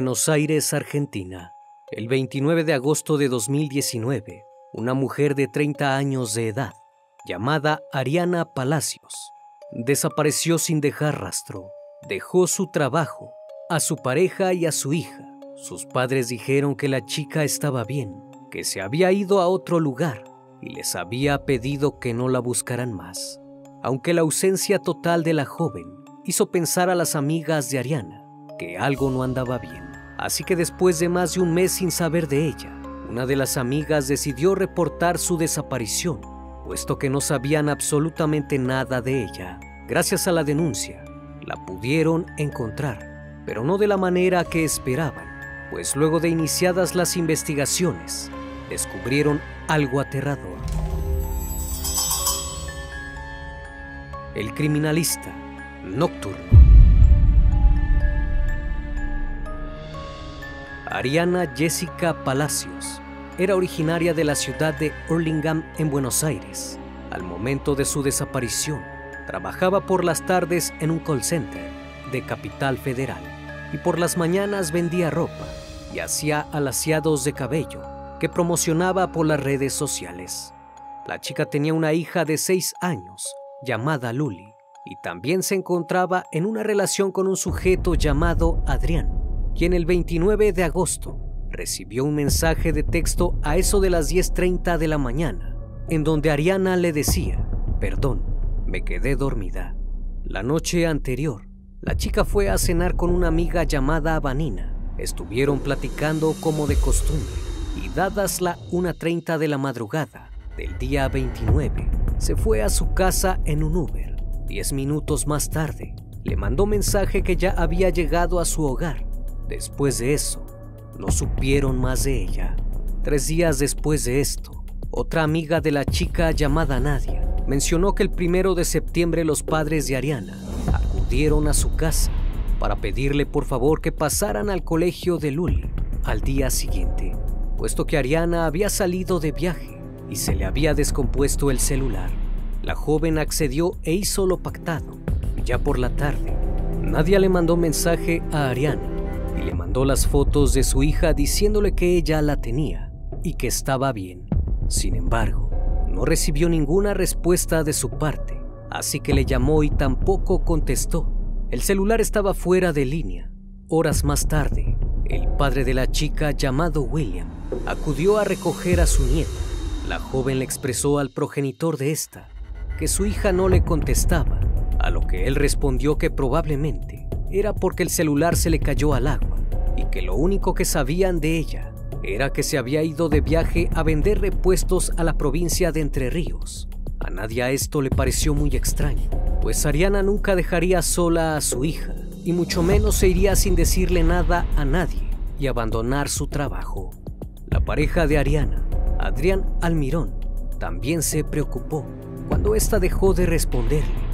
Buenos Aires, Argentina. El 29 de agosto de 2019, una mujer de 30 años de edad, llamada Ariana Palacios, desapareció sin dejar rastro. Dejó su trabajo, a su pareja y a su hija. Sus padres dijeron que la chica estaba bien, que se había ido a otro lugar y les había pedido que no la buscaran más. Aunque la ausencia total de la joven hizo pensar a las amigas de Ariana que algo no andaba bien. Así que después de más de un mes sin saber de ella, una de las amigas decidió reportar su desaparición, puesto que no sabían absolutamente nada de ella. Gracias a la denuncia, la pudieron encontrar, pero no de la manera que esperaban, pues luego de iniciadas las investigaciones, descubrieron algo aterrador. El criminalista nocturno. Ariana Jessica Palacios era originaria de la ciudad de Hurlingham en Buenos Aires. Al momento de su desaparición, trabajaba por las tardes en un call center de Capital Federal y por las mañanas vendía ropa y hacía alaciados de cabello que promocionaba por las redes sociales. La chica tenía una hija de 6 años llamada Luli y también se encontraba en una relación con un sujeto llamado Adrián quien el 29 de agosto recibió un mensaje de texto a eso de las 10.30 de la mañana, en donde Ariana le decía, perdón, me quedé dormida. La noche anterior, la chica fue a cenar con una amiga llamada Vanina. Estuvieron platicando como de costumbre y dadas la 1.30 de la madrugada del día 29, se fue a su casa en un Uber. Diez minutos más tarde, le mandó mensaje que ya había llegado a su hogar Después de eso, no supieron más de ella. Tres días después de esto, otra amiga de la chica llamada Nadia mencionó que el primero de septiembre los padres de Ariana acudieron a su casa para pedirle por favor que pasaran al colegio de Luli al día siguiente, puesto que Ariana había salido de viaje y se le había descompuesto el celular. La joven accedió e hizo lo pactado. Ya por la tarde, Nadia le mandó mensaje a Ariana y le mandó las fotos de su hija diciéndole que ella la tenía y que estaba bien. Sin embargo, no recibió ninguna respuesta de su parte, así que le llamó y tampoco contestó. El celular estaba fuera de línea. Horas más tarde, el padre de la chica llamado William acudió a recoger a su nieta. La joven le expresó al progenitor de esta que su hija no le contestaba, a lo que él respondió que probablemente era porque el celular se le cayó al agua y que lo único que sabían de ella era que se había ido de viaje a vender repuestos a la provincia de Entre Ríos. A Nadia esto le pareció muy extraño, pues Ariana nunca dejaría sola a su hija, y mucho menos se iría sin decirle nada a nadie y abandonar su trabajo. La pareja de Ariana, Adrián Almirón, también se preocupó cuando ésta dejó de responderle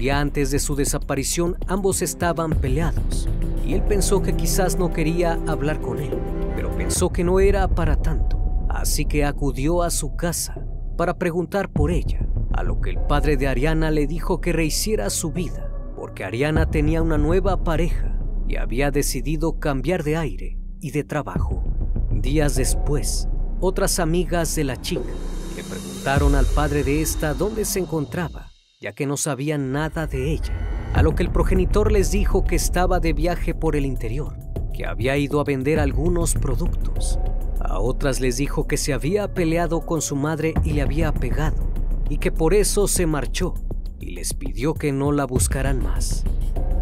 día antes de su desaparición ambos estaban peleados y él pensó que quizás no quería hablar con él, pero pensó que no era para tanto, así que acudió a su casa para preguntar por ella, a lo que el padre de Ariana le dijo que rehiciera su vida, porque Ariana tenía una nueva pareja y había decidido cambiar de aire y de trabajo. Días después, otras amigas de la chica le preguntaron al padre de esta dónde se encontraba ya que no sabían nada de ella, a lo que el progenitor les dijo que estaba de viaje por el interior, que había ido a vender algunos productos. A otras les dijo que se había peleado con su madre y le había pegado, y que por eso se marchó, y les pidió que no la buscaran más.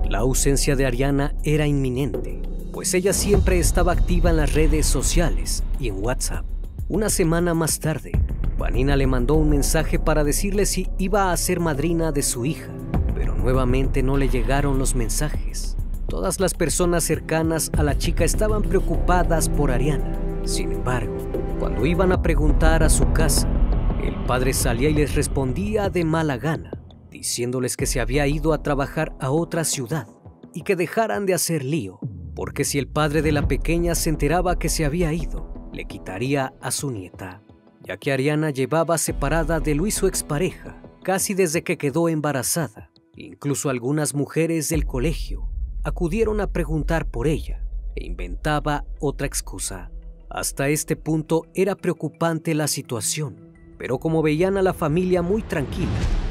La ausencia de Ariana era inminente, pues ella siempre estaba activa en las redes sociales y en WhatsApp. Una semana más tarde, Vanina le mandó un mensaje para decirle si iba a ser madrina de su hija, pero nuevamente no le llegaron los mensajes. Todas las personas cercanas a la chica estaban preocupadas por Ariana. Sin embargo, cuando iban a preguntar a su casa, el padre salía y les respondía de mala gana, diciéndoles que se había ido a trabajar a otra ciudad y que dejaran de hacer lío, porque si el padre de la pequeña se enteraba que se había ido, le quitaría a su nieta, ya que Ariana llevaba separada de Luis su expareja casi desde que quedó embarazada. Incluso algunas mujeres del colegio acudieron a preguntar por ella e inventaba otra excusa. Hasta este punto era preocupante la situación, pero como veían a la familia muy tranquila,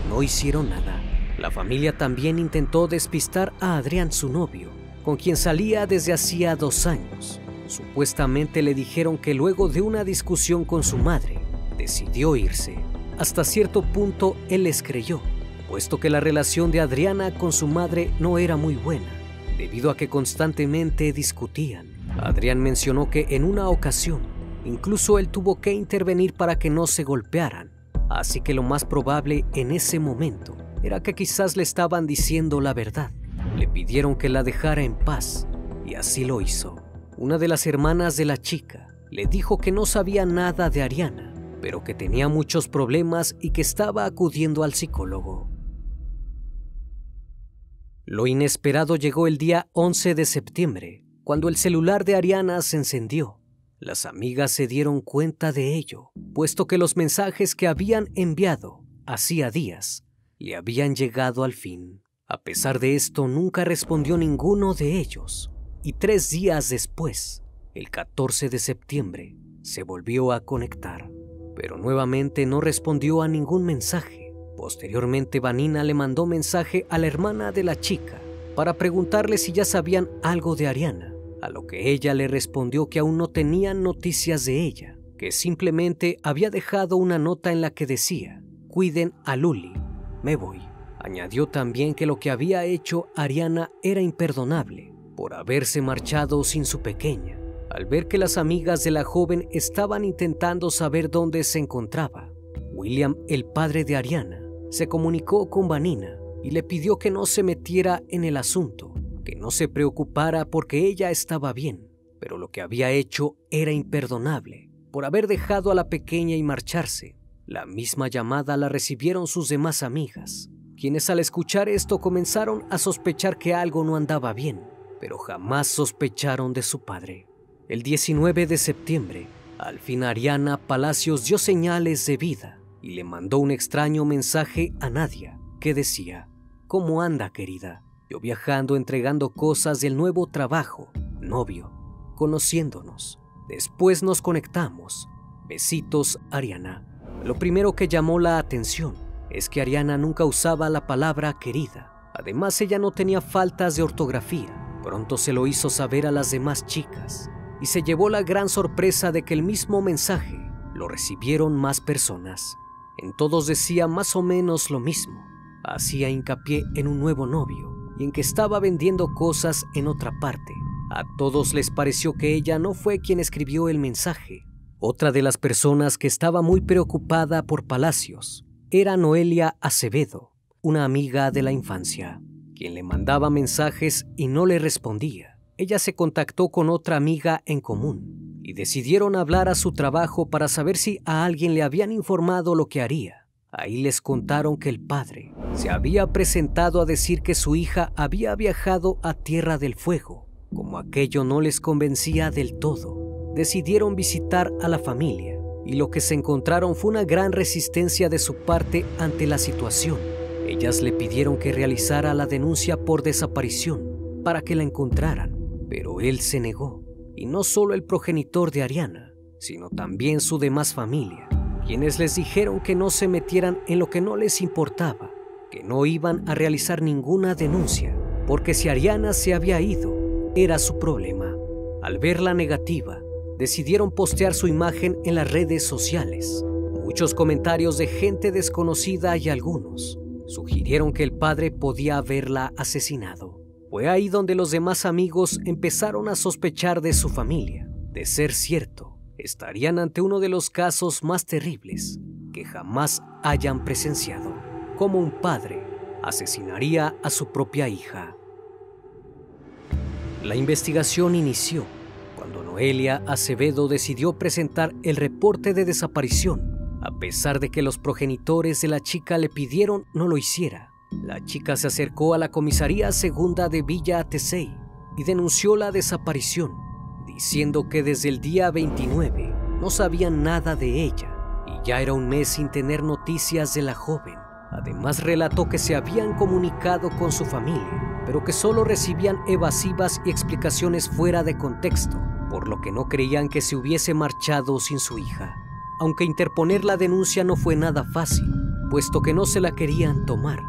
no hicieron nada. La familia también intentó despistar a Adrián, su novio, con quien salía desde hacía dos años, Supuestamente le dijeron que luego de una discusión con su madre, decidió irse. Hasta cierto punto él les creyó, puesto que la relación de Adriana con su madre no era muy buena, debido a que constantemente discutían. Adrián mencionó que en una ocasión, incluso él tuvo que intervenir para que no se golpearan, así que lo más probable en ese momento era que quizás le estaban diciendo la verdad. Le pidieron que la dejara en paz y así lo hizo. Una de las hermanas de la chica le dijo que no sabía nada de Ariana, pero que tenía muchos problemas y que estaba acudiendo al psicólogo. Lo inesperado llegó el día 11 de septiembre, cuando el celular de Ariana se encendió. Las amigas se dieron cuenta de ello, puesto que los mensajes que habían enviado hacía días le habían llegado al fin. A pesar de esto, nunca respondió ninguno de ellos y tres días después, el 14 de septiembre, se volvió a conectar, pero nuevamente no respondió a ningún mensaje. Posteriormente, Vanina le mandó mensaje a la hermana de la chica para preguntarle si ya sabían algo de Ariana, a lo que ella le respondió que aún no tenían noticias de ella, que simplemente había dejado una nota en la que decía, cuiden a Luli, me voy. Añadió también que lo que había hecho Ariana era imperdonable por haberse marchado sin su pequeña. Al ver que las amigas de la joven estaban intentando saber dónde se encontraba, William, el padre de Ariana, se comunicó con Vanina y le pidió que no se metiera en el asunto, que no se preocupara porque ella estaba bien, pero lo que había hecho era imperdonable por haber dejado a la pequeña y marcharse. La misma llamada la recibieron sus demás amigas, quienes al escuchar esto comenzaron a sospechar que algo no andaba bien pero jamás sospecharon de su padre. El 19 de septiembre, al fin Ariana Palacios dio señales de vida y le mandó un extraño mensaje a Nadia que decía, ¿Cómo anda querida? Yo viajando entregando cosas del nuevo trabajo, novio, conociéndonos. Después nos conectamos. Besitos, Ariana. Lo primero que llamó la atención es que Ariana nunca usaba la palabra querida. Además, ella no tenía faltas de ortografía Pronto se lo hizo saber a las demás chicas y se llevó la gran sorpresa de que el mismo mensaje lo recibieron más personas. En todos decía más o menos lo mismo. Hacía hincapié en un nuevo novio y en que estaba vendiendo cosas en otra parte. A todos les pareció que ella no fue quien escribió el mensaje. Otra de las personas que estaba muy preocupada por Palacios era Noelia Acevedo, una amiga de la infancia quien le mandaba mensajes y no le respondía. Ella se contactó con otra amiga en común y decidieron hablar a su trabajo para saber si a alguien le habían informado lo que haría. Ahí les contaron que el padre se había presentado a decir que su hija había viajado a Tierra del Fuego. Como aquello no les convencía del todo, decidieron visitar a la familia y lo que se encontraron fue una gran resistencia de su parte ante la situación ellas le pidieron que realizara la denuncia por desaparición para que la encontraran, pero él se negó. Y no solo el progenitor de Ariana, sino también su demás familia, quienes les dijeron que no se metieran en lo que no les importaba, que no iban a realizar ninguna denuncia, porque si Ariana se había ido, era su problema. Al ver la negativa, decidieron postear su imagen en las redes sociales. Muchos comentarios de gente desconocida y algunos sugirieron que el padre podía haberla asesinado. Fue ahí donde los demás amigos empezaron a sospechar de su familia. De ser cierto, estarían ante uno de los casos más terribles que jamás hayan presenciado, como un padre asesinaría a su propia hija. La investigación inició cuando Noelia Acevedo decidió presentar el reporte de desaparición a pesar de que los progenitores de la chica le pidieron no lo hiciera, la chica se acercó a la comisaría segunda de Villa Atesey y denunció la desaparición, diciendo que desde el día 29 no sabían nada de ella y ya era un mes sin tener noticias de la joven. Además relató que se habían comunicado con su familia, pero que solo recibían evasivas y explicaciones fuera de contexto, por lo que no creían que se hubiese marchado sin su hija aunque interponer la denuncia no fue nada fácil, puesto que no se la querían tomar,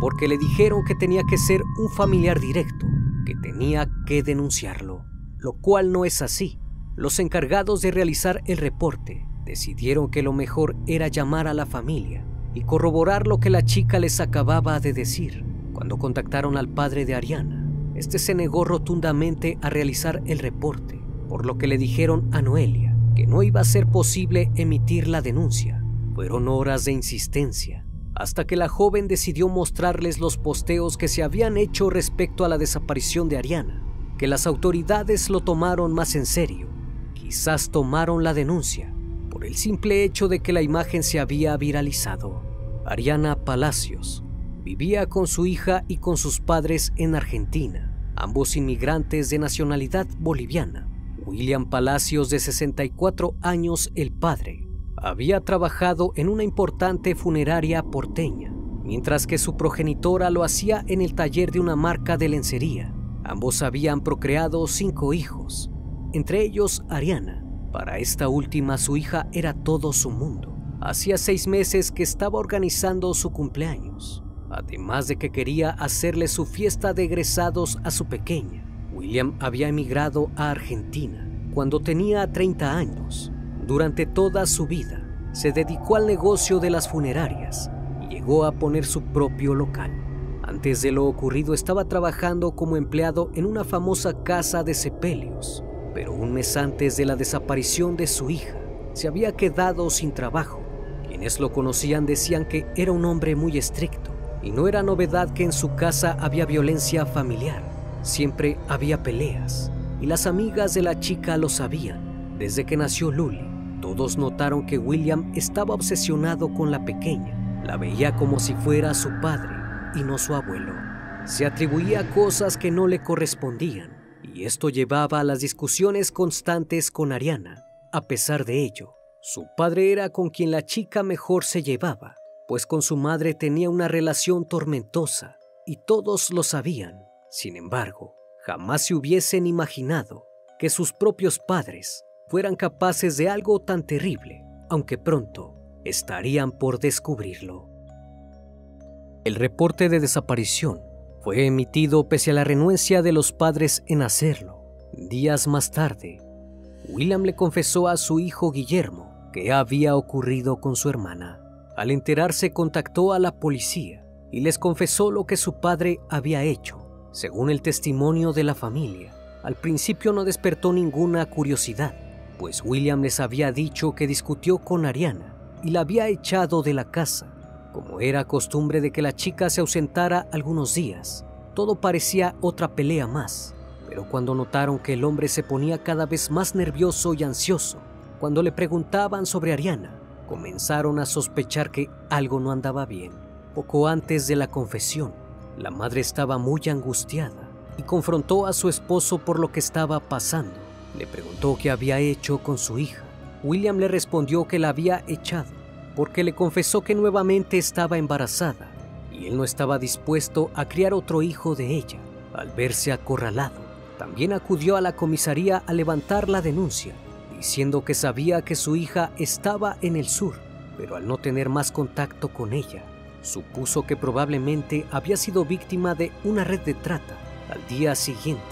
porque le dijeron que tenía que ser un familiar directo, que tenía que denunciarlo, lo cual no es así. Los encargados de realizar el reporte decidieron que lo mejor era llamar a la familia y corroborar lo que la chica les acababa de decir. Cuando contactaron al padre de Ariana, este se negó rotundamente a realizar el reporte, por lo que le dijeron a Noelia que no iba a ser posible emitir la denuncia. Fueron horas de insistencia, hasta que la joven decidió mostrarles los posteos que se habían hecho respecto a la desaparición de Ariana, que las autoridades lo tomaron más en serio. Quizás tomaron la denuncia por el simple hecho de que la imagen se había viralizado. Ariana Palacios vivía con su hija y con sus padres en Argentina, ambos inmigrantes de nacionalidad boliviana. William Palacios, de 64 años, el padre, había trabajado en una importante funeraria porteña, mientras que su progenitora lo hacía en el taller de una marca de lencería. Ambos habían procreado cinco hijos, entre ellos Ariana. Para esta última su hija era todo su mundo. Hacía seis meses que estaba organizando su cumpleaños, además de que quería hacerle su fiesta de egresados a su pequeña. William había emigrado a Argentina cuando tenía 30 años. Durante toda su vida se dedicó al negocio de las funerarias y llegó a poner su propio local. Antes de lo ocurrido estaba trabajando como empleado en una famosa casa de sepelios, pero un mes antes de la desaparición de su hija se había quedado sin trabajo. Quienes lo conocían decían que era un hombre muy estricto y no era novedad que en su casa había violencia familiar Siempre había peleas y las amigas de la chica lo sabían. Desde que nació Luli, todos notaron que William estaba obsesionado con la pequeña. La veía como si fuera su padre y no su abuelo. Se atribuía cosas que no le correspondían y esto llevaba a las discusiones constantes con Ariana. A pesar de ello, su padre era con quien la chica mejor se llevaba, pues con su madre tenía una relación tormentosa y todos lo sabían. Sin embargo, jamás se hubiesen imaginado que sus propios padres fueran capaces de algo tan terrible, aunque pronto estarían por descubrirlo. El reporte de desaparición fue emitido pese a la renuencia de los padres en hacerlo. Días más tarde, William le confesó a su hijo Guillermo que había ocurrido con su hermana. Al enterarse contactó a la policía y les confesó lo que su padre había hecho. Según el testimonio de la familia, al principio no despertó ninguna curiosidad, pues William les había dicho que discutió con Ariana y la había echado de la casa. Como era costumbre de que la chica se ausentara algunos días, todo parecía otra pelea más. Pero cuando notaron que el hombre se ponía cada vez más nervioso y ansioso, cuando le preguntaban sobre Ariana, comenzaron a sospechar que algo no andaba bien. Poco antes de la confesión, la madre estaba muy angustiada y confrontó a su esposo por lo que estaba pasando. Le preguntó qué había hecho con su hija. William le respondió que la había echado porque le confesó que nuevamente estaba embarazada y él no estaba dispuesto a criar otro hijo de ella. Al verse acorralado, también acudió a la comisaría a levantar la denuncia, diciendo que sabía que su hija estaba en el sur, pero al no tener más contacto con ella, supuso que probablemente había sido víctima de una red de trata. Al día siguiente,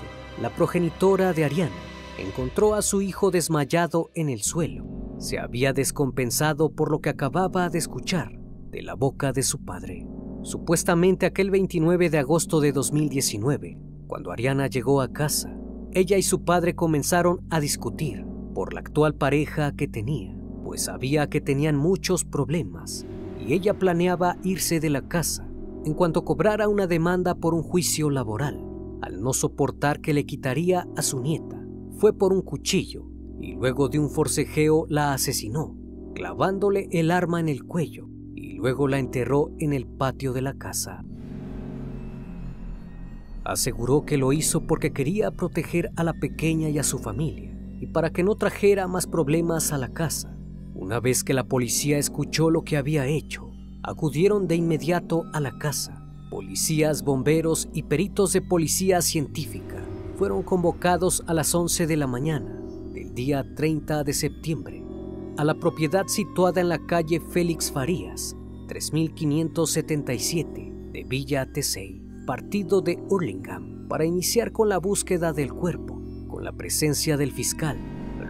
la progenitora de Ariana encontró a su hijo desmayado en el suelo. Se había descompensado por lo que acababa de escuchar de la boca de su padre. Supuestamente aquel 29 de agosto de 2019, cuando Ariana llegó a casa, ella y su padre comenzaron a discutir por la actual pareja que tenía, pues sabía que tenían muchos problemas y ella planeaba irse de la casa en cuanto cobrara una demanda por un juicio laboral. Al no soportar que le quitaría a su nieta, fue por un cuchillo y luego de un forcejeo la asesinó, clavándole el arma en el cuello y luego la enterró en el patio de la casa. Aseguró que lo hizo porque quería proteger a la pequeña y a su familia y para que no trajera más problemas a la casa. Una vez que la policía escuchó lo que había hecho, acudieron de inmediato a la casa. Policías, bomberos y peritos de policía científica fueron convocados a las 11 de la mañana del día 30 de septiembre a la propiedad situada en la calle Félix Farías, 3577 de Villa Tesey, partido de Hurlingham, para iniciar con la búsqueda del cuerpo, con la presencia del fiscal,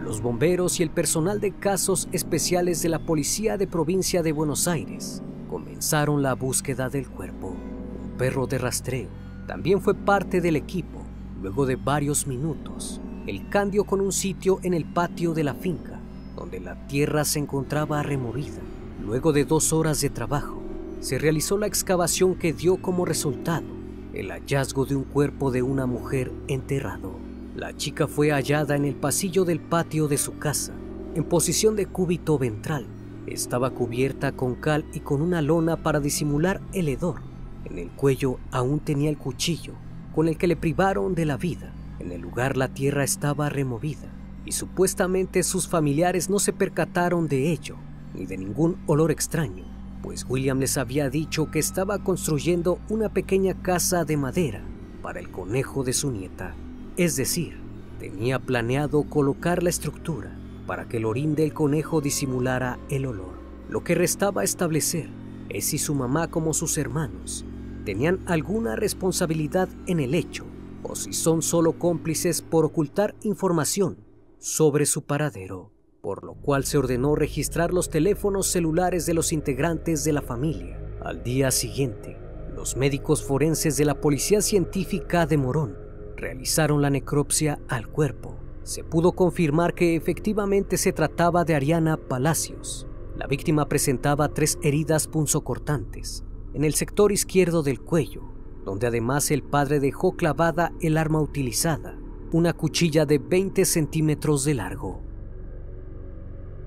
los bomberos y el personal de casos especiales de la Policía de Provincia de Buenos Aires. Comenzaron la búsqueda del cuerpo. Un perro de rastreo también fue parte del equipo. Luego de varios minutos, el candio con un sitio en el patio de la finca donde la tierra se encontraba removida. Luego de dos horas de trabajo, se realizó la excavación que dio como resultado el hallazgo de un cuerpo de una mujer enterrado. La chica fue hallada en el pasillo del patio de su casa, en posición de cúbito ventral. Estaba cubierta con cal y con una lona para disimular el hedor. En el cuello aún tenía el cuchillo con el que le privaron de la vida. En el lugar la tierra estaba removida y supuestamente sus familiares no se percataron de ello ni de ningún olor extraño, pues William les había dicho que estaba construyendo una pequeña casa de madera para el conejo de su nieta. Es decir, tenía planeado colocar la estructura para que el orín del conejo disimulara el olor. Lo que restaba establecer es si su mamá como sus hermanos tenían alguna responsabilidad en el hecho o si son solo cómplices por ocultar información sobre su paradero, por lo cual se ordenó registrar los teléfonos celulares de los integrantes de la familia. Al día siguiente, los médicos forenses de la Policía Científica de Morón realizaron la necropsia al cuerpo. Se pudo confirmar que efectivamente se trataba de Ariana Palacios. La víctima presentaba tres heridas punzocortantes en el sector izquierdo del cuello, donde además el padre dejó clavada el arma utilizada una cuchilla de 20 centímetros de largo.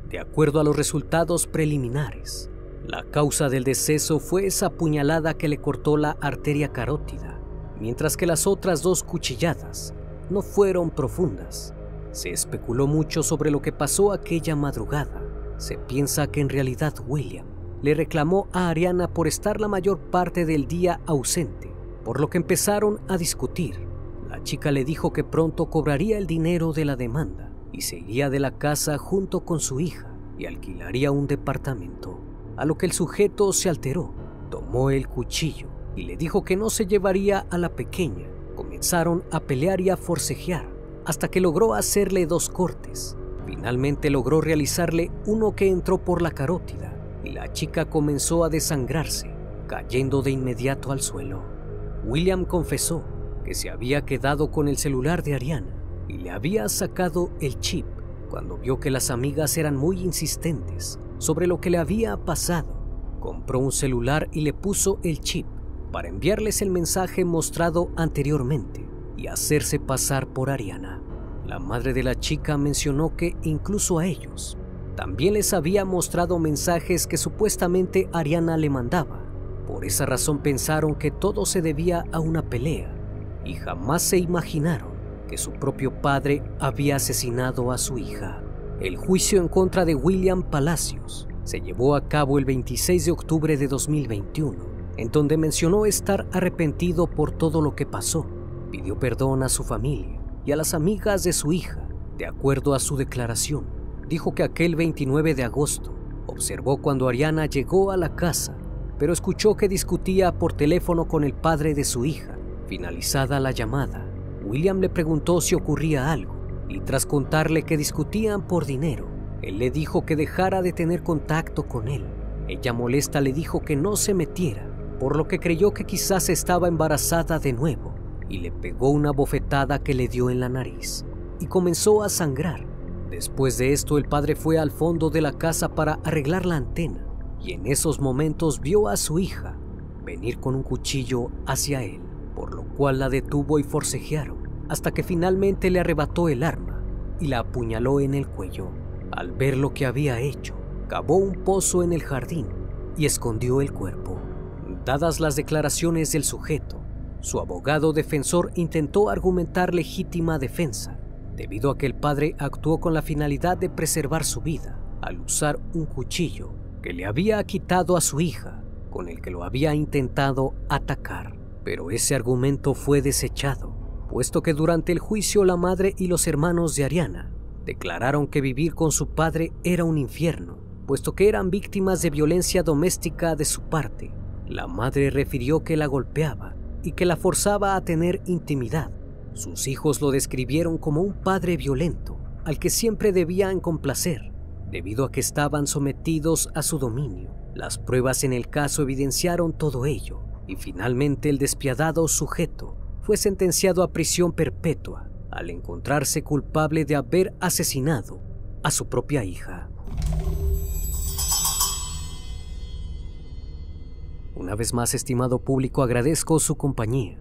De acuerdo a los resultados preliminares, la causa del deceso fue esa puñalada que le cortó la arteria carótida, mientras que las otras dos cuchilladas no fueron profundas. Se especuló mucho sobre lo que pasó aquella madrugada. Se piensa que en realidad William le reclamó a Ariana por estar la mayor parte del día ausente, por lo que empezaron a discutir la chica le dijo que pronto cobraría el dinero de la demanda y se iría de la casa junto con su hija y alquilaría un departamento. A lo que el sujeto se alteró, tomó el cuchillo y le dijo que no se llevaría a la pequeña. Comenzaron a pelear y a forcejear hasta que logró hacerle dos cortes. Finalmente logró realizarle uno que entró por la carótida y la chica comenzó a desangrarse, cayendo de inmediato al suelo. William confesó que se había quedado con el celular de Ariana y le había sacado el chip cuando vio que las amigas eran muy insistentes sobre lo que le había pasado. Compró un celular y le puso el chip para enviarles el mensaje mostrado anteriormente y hacerse pasar por Ariana. La madre de la chica mencionó que incluso a ellos también les había mostrado mensajes que supuestamente Ariana le mandaba. Por esa razón pensaron que todo se debía a una pelea y jamás se imaginaron que su propio padre había asesinado a su hija. El juicio en contra de William Palacios se llevó a cabo el 26 de octubre de 2021, en donde mencionó estar arrepentido por todo lo que pasó. Pidió perdón a su familia y a las amigas de su hija. De acuerdo a su declaración, dijo que aquel 29 de agosto observó cuando Ariana llegó a la casa pero escuchó que discutía por teléfono con el padre de su hija. Finalizada la llamada, William le preguntó si ocurría algo y tras contarle que discutían por dinero, él le dijo que dejara de tener contacto con él. Ella molesta le dijo que no se metiera, por lo que creyó que quizás estaba embarazada de nuevo y le pegó una bofetada que le dio en la nariz y comenzó a sangrar. Después de esto el padre fue al fondo de la casa para arreglar la antena y en esos momentos vio a su hija venir con un cuchillo hacia él, por lo cual la detuvo y forcejearon hasta que finalmente le arrebató el arma y la apuñaló en el cuello. Al ver lo que había hecho, cavó un pozo en el jardín y escondió el cuerpo. Dadas las declaraciones del sujeto, su abogado defensor intentó argumentar legítima defensa, debido a que el padre actuó con la finalidad de preservar su vida al usar un cuchillo que le había quitado a su hija, con el que lo había intentado atacar. Pero ese argumento fue desechado, puesto que durante el juicio la madre y los hermanos de Ariana declararon que vivir con su padre era un infierno, puesto que eran víctimas de violencia doméstica de su parte. La madre refirió que la golpeaba y que la forzaba a tener intimidad. Sus hijos lo describieron como un padre violento, al que siempre debían complacer, debido a que estaban sometidos a su dominio. Las pruebas en el caso evidenciaron todo ello, y finalmente el despiadado sujeto fue sentenciado a prisión perpetua al encontrarse culpable de haber asesinado a su propia hija. Una vez más, estimado público, agradezco su compañía.